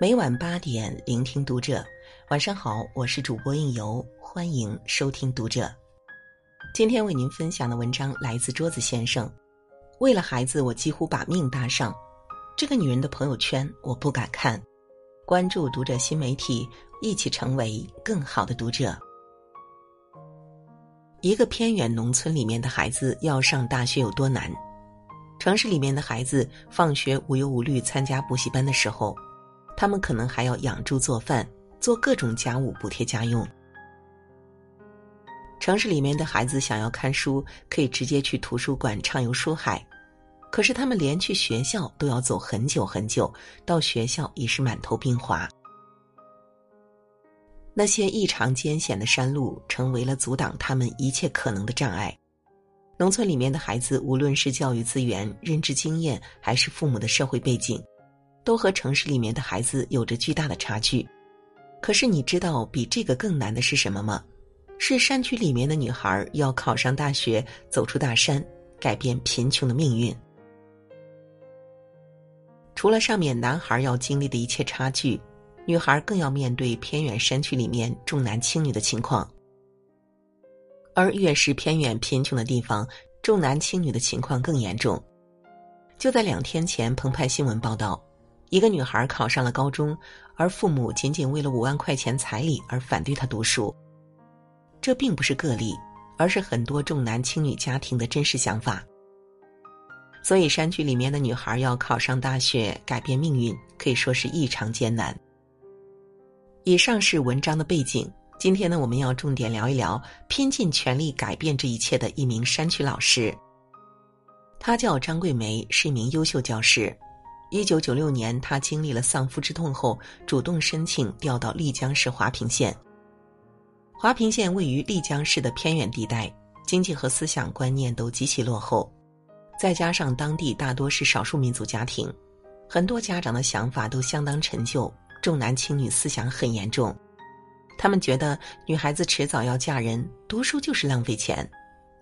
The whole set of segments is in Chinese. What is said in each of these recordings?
每晚八点，聆听读者。晚上好，我是主播应由，欢迎收听读者。今天为您分享的文章来自桌子先生。为了孩子，我几乎把命搭上。这个女人的朋友圈，我不敢看。关注读者新媒体，一起成为更好的读者。一个偏远农村里面的孩子要上大学有多难？城市里面的孩子放学无忧无虑参加补习班的时候。他们可能还要养猪做饭，做各种家务补贴家用。城市里面的孩子想要看书，可以直接去图书馆畅游书海，可是他们连去学校都要走很久很久，到学校已是满头冰滑。那些异常艰险的山路，成为了阻挡他们一切可能的障碍。农村里面的孩子，无论是教育资源、认知经验，还是父母的社会背景。都和城市里面的孩子有着巨大的差距，可是你知道比这个更难的是什么吗？是山区里面的女孩要考上大学，走出大山，改变贫穷的命运。除了上面男孩要经历的一切差距，女孩更要面对偏远山区里面重男轻女的情况。而越是偏远贫穷的地方，重男轻女的情况更严重。就在两天前，澎湃新闻报道。一个女孩考上了高中，而父母仅仅为了五万块钱彩礼而反对她读书。这并不是个例，而是很多重男轻女家庭的真实想法。所以，山区里面的女孩要考上大学，改变命运，可以说是异常艰难。以上是文章的背景。今天呢，我们要重点聊一聊拼尽全力改变这一切的一名山区老师。她叫张桂梅，是一名优秀教师。一九九六年，他经历了丧夫之痛后，主动申请调到丽江市华坪县。华坪县位于丽江市的偏远地带，经济和思想观念都极其落后，再加上当地大多是少数民族家庭，很多家长的想法都相当陈旧，重男轻女思想很严重。他们觉得女孩子迟早要嫁人，读书就是浪费钱，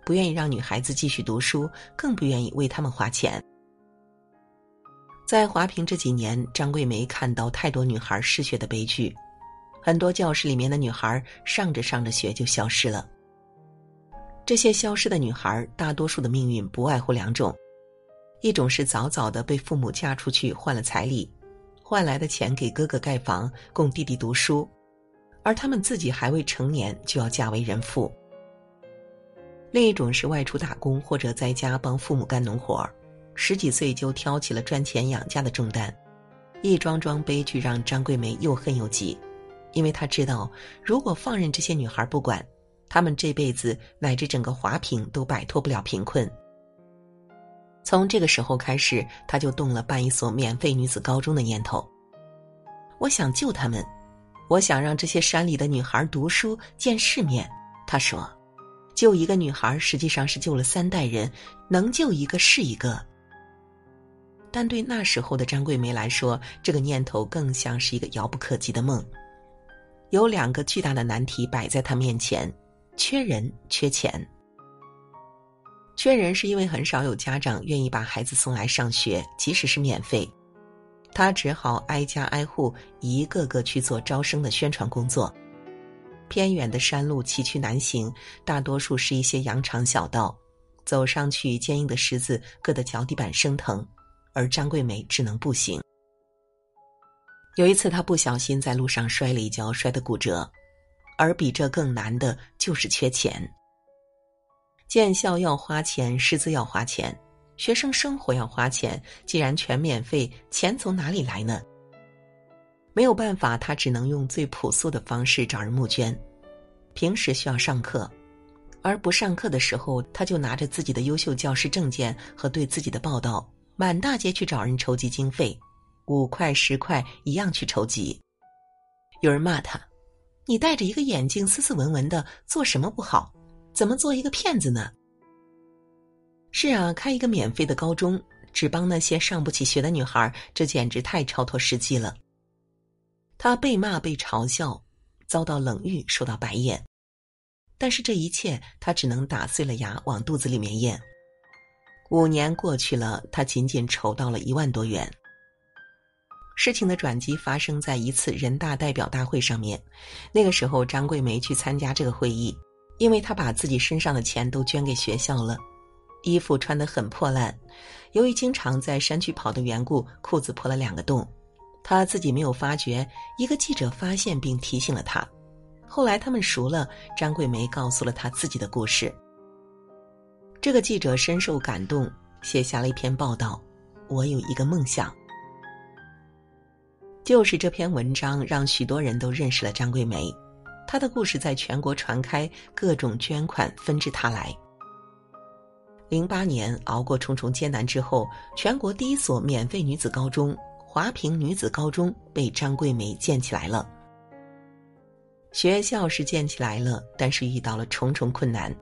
不愿意让女孩子继续读书，更不愿意为他们花钱。在华坪这几年，张桂梅看到太多女孩失学的悲剧，很多教室里面的女孩上着上着学就消失了。这些消失的女孩，大多数的命运不外乎两种：一种是早早的被父母嫁出去换了彩礼，换来的钱给哥哥盖房供弟弟读书，而他们自己还未成年就要嫁为人妇；另一种是外出打工或者在家帮父母干农活儿。十几岁就挑起了赚钱养家的重担，一桩桩悲剧让张桂梅又恨又急，因为她知道，如果放任这些女孩不管，她们这辈子乃至整个华坪都摆脱不了贫困。从这个时候开始，她就动了办一所免费女子高中的念头。我想救她们，我想让这些山里的女孩读书见世面。她说：“救一个女孩，实际上是救了三代人，能救一个是一个。”但对那时候的张桂梅来说，这个念头更像是一个遥不可及的梦。有两个巨大的难题摆在她面前：缺人、缺钱。缺人是因为很少有家长愿意把孩子送来上学，即使是免费。她只好挨家挨户，一个个去做招生的宣传工作。偏远的山路崎岖难行，大多数是一些羊肠小道，走上去坚硬的石子硌得脚底板生疼。而张桂梅只能步行。有一次，她不小心在路上摔了一跤，摔得骨折。而比这更难的就是缺钱。建校要花钱，师资要花钱，学生生活要花钱。既然全免费，钱从哪里来呢？没有办法，他只能用最朴素的方式找人募捐。平时需要上课，而不上课的时候，他就拿着自己的优秀教师证件和对自己的报道。满大街去找人筹集经费，五块十块一样去筹集。有人骂他：“你戴着一个眼镜，斯斯文文的，做什么不好？怎么做一个骗子呢？”是啊，开一个免费的高中，只帮那些上不起学的女孩，这简直太超脱实际了。他被骂、被嘲笑，遭到冷遇，受到白眼，但是这一切，他只能打碎了牙往肚子里面咽。五年过去了，他仅仅筹到了一万多元。事情的转机发生在一次人大代表大会上面。那个时候，张桂梅去参加这个会议，因为她把自己身上的钱都捐给学校了，衣服穿得很破烂。由于经常在山区跑的缘故，裤子破了两个洞。她自己没有发觉，一个记者发现并提醒了她。后来他们熟了，张桂梅告诉了她自己的故事。这个记者深受感动，写下了一篇报道。我有一个梦想，就是这篇文章让许多人都认识了张桂梅，她的故事在全国传开，各种捐款纷至沓来。零八年熬过重重艰难之后，全国第一所免费女子高中——华坪女子高中被张桂梅建起来了。学校是建起来了，但是遇到了重重困难。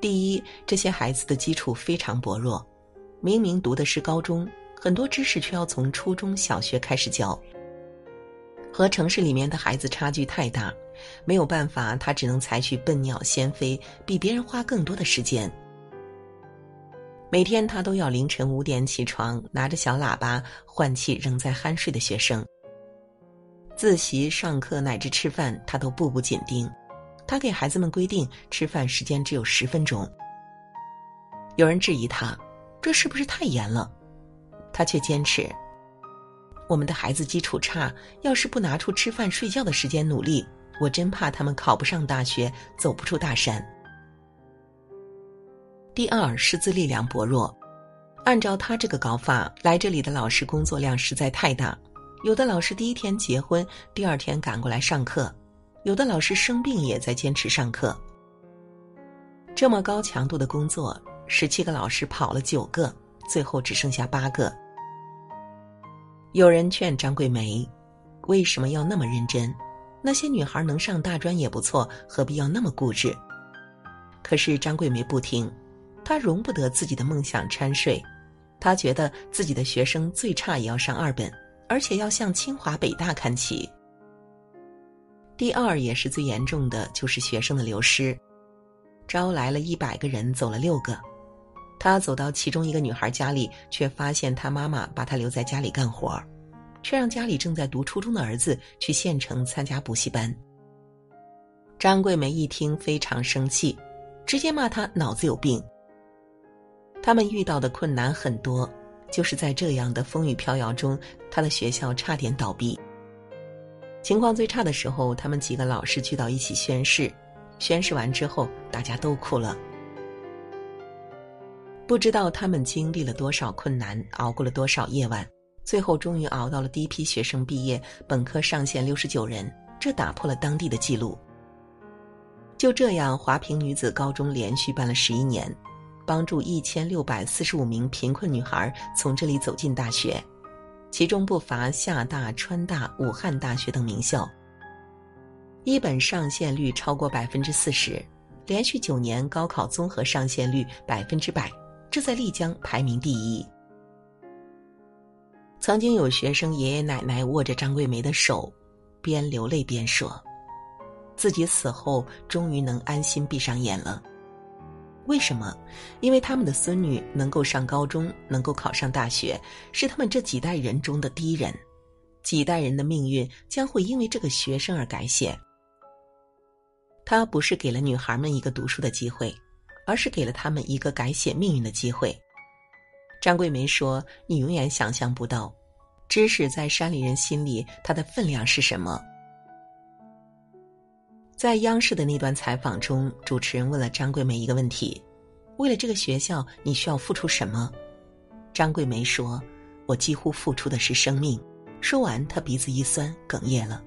第一，这些孩子的基础非常薄弱。明明读的是高中，很多知识却要从初中小学开始教。和城市里面的孩子差距太大，没有办法，他只能采取笨鸟先飞，比别人花更多的时间。每天他都要凌晨五点起床，拿着小喇叭唤起仍在酣睡的学生。自习、上课乃至吃饭，他都步步紧盯。他给孩子们规定吃饭时间只有十分钟。有人质疑他。这是不是太严了？他却坚持。我们的孩子基础差，要是不拿出吃饭睡觉的时间努力，我真怕他们考不上大学，走不出大山。第二，师资力量薄弱。按照他这个搞法，来这里的老师工作量实在太大。有的老师第一天结婚，第二天赶过来上课；有的老师生病也在坚持上课。这么高强度的工作。十七个老师跑了九个，最后只剩下八个。有人劝张桂梅：“为什么要那么认真？那些女孩能上大专也不错，何必要那么固执？”可是张桂梅不听，她容不得自己的梦想掺水。她觉得自己的学生最差也要上二本，而且要向清华北大看齐。第二也是最严重的就是学生的流失，招来了一百个人，走了六个。他走到其中一个女孩家里，却发现她妈妈把她留在家里干活，却让家里正在读初中的儿子去县城参加补习班。张桂梅一听非常生气，直接骂他脑子有病。他们遇到的困难很多，就是在这样的风雨飘摇中，他的学校差点倒闭。情况最差的时候，他们几个老师聚到一起宣誓，宣誓完之后，大家都哭了。不知道他们经历了多少困难，熬过了多少夜晚，最后终于熬到了第一批学生毕业，本科上线六十九人，这打破了当地的记录。就这样，华坪女子高中连续办了十一年，帮助一千六百四十五名贫困女孩从这里走进大学，其中不乏厦大、川大、武汉大学等名校。一本上线率超过百分之四十，连续九年高考综合上线率百分之百。这在丽江排名第一。曾经有学生爷爷奶奶握着张桂梅的手，边流泪边说：“自己死后终于能安心闭上眼了。”为什么？因为他们的孙女能够上高中，能够考上大学，是他们这几代人中的第一人。几代人的命运将会因为这个学生而改写。他不是给了女孩们一个读书的机会。而是给了他们一个改写命运的机会。张桂梅说：“你永远想象不到，知识在山里人心里它的分量是什么。”在央视的那段采访中，主持人问了张桂梅一个问题：“为了这个学校，你需要付出什么？”张桂梅说：“我几乎付出的是生命。”说完，她鼻子一酸，哽咽了。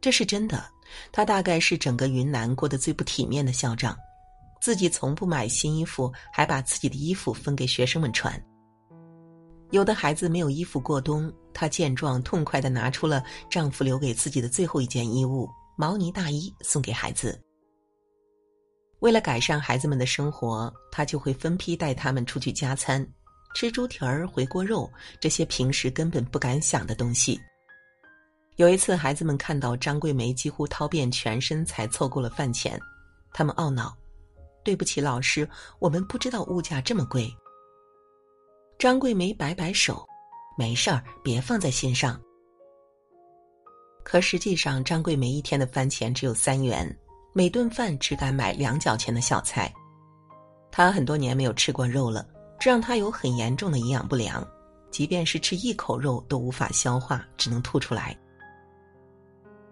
这是真的。他大概是整个云南过得最不体面的校长。自己从不买新衣服，还把自己的衣服分给学生们穿。有的孩子没有衣服过冬，她见状痛快的拿出了丈夫留给自己的最后一件衣物——毛呢大衣，送给孩子。为了改善孩子们的生活，她就会分批带他们出去加餐，吃猪蹄儿、回锅肉这些平时根本不敢想的东西。有一次，孩子们看到张桂梅几乎掏遍全身才凑够了饭钱，他们懊恼。对不起，老师，我们不知道物价这么贵。张桂梅摆摆手，没事儿，别放在心上。可实际上，张桂梅一天的饭钱只有三元，每顿饭只敢买两角钱的小菜。她很多年没有吃过肉了，这让她有很严重的营养不良，即便是吃一口肉都无法消化，只能吐出来。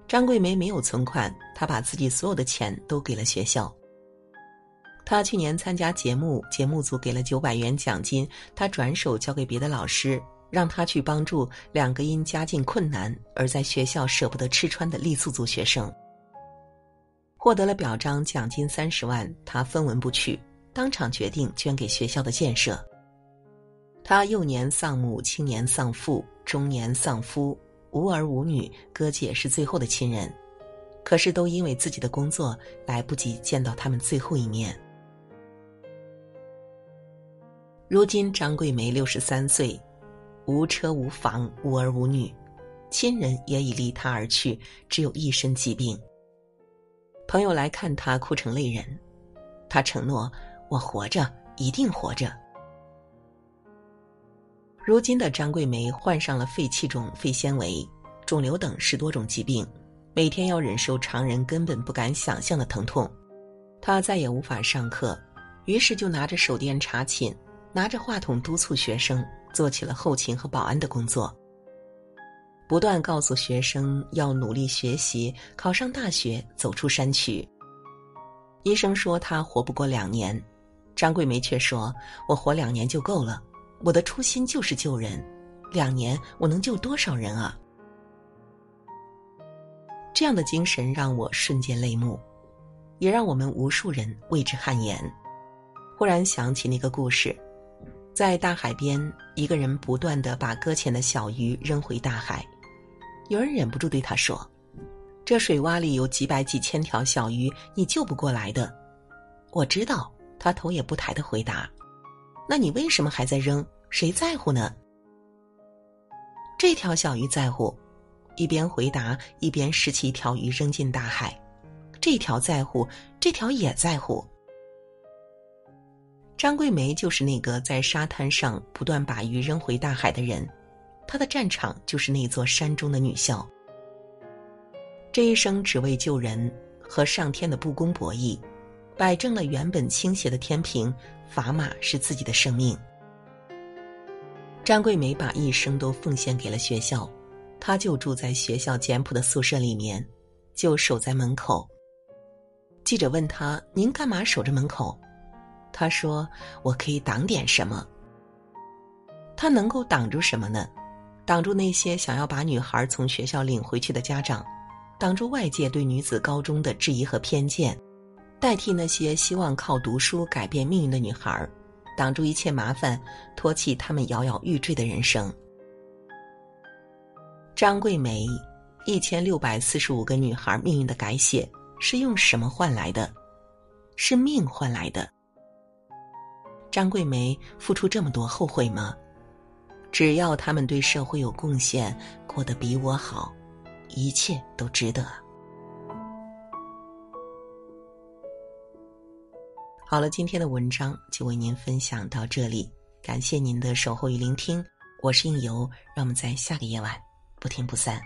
张桂梅没有存款，她把自己所有的钱都给了学校。他去年参加节目，节目组给了九百元奖金，他转手交给别的老师。让他去帮助两个因家境困难而在学校舍不得吃穿的傈僳族学生，获得了表彰奖金三十万，他分文不取，当场决定捐给学校的建设。他幼年丧母，青年丧父，中年丧夫，无儿无女，哥姐是最后的亲人，可是都因为自己的工作来不及见到他们最后一面。如今张桂梅六十三岁。无车无房无儿无女，亲人也已离她而去，只有一身疾病。朋友来看她，哭成泪人。她承诺：“我活着，一定活着。”如今的张桂梅患上了肺气肿、肺纤维、肿瘤等十多种疾病，每天要忍受常人根本不敢想象的疼痛。她再也无法上课，于是就拿着手电查寝，拿着话筒督促学生。做起了后勤和保安的工作，不断告诉学生要努力学习，考上大学，走出山区。医生说他活不过两年，张桂梅却说：“我活两年就够了，我的初心就是救人，两年我能救多少人啊？”这样的精神让我瞬间泪目，也让我们无数人为之汗颜。忽然想起那个故事。在大海边，一个人不断的把搁浅的小鱼扔回大海。有人忍不住对他说：“这水洼里有几百几千条小鱼，你救不过来的。”我知道，他头也不抬的回答：“那你为什么还在扔？谁在乎呢？”这条小鱼在乎，一边回答一边拾起一条鱼扔进大海。这条在乎，这条也在乎。张桂梅就是那个在沙滩上不断把鱼扔回大海的人，她的战场就是那座山中的女校。这一生只为救人和上天的不公博弈，摆正了原本倾斜的天平，砝码是自己的生命。张桂梅把一生都奉献给了学校，她就住在学校简朴的宿舍里面，就守在门口。记者问她：“您干嘛守着门口？”他说：“我可以挡点什么？他能够挡住什么呢？挡住那些想要把女孩从学校领回去的家长，挡住外界对女子高中的质疑和偏见，代替那些希望靠读书改变命运的女孩，挡住一切麻烦，托起他们摇摇欲坠的人生。”张桂梅，一千六百四十五个女孩命运的改写，是用什么换来的？是命换来的。张桂梅付出这么多，后悔吗？只要他们对社会有贡献，过得比我好，一切都值得。好了，今天的文章就为您分享到这里，感谢您的守候与聆听，我是应由，让我们在下个夜晚不听不散。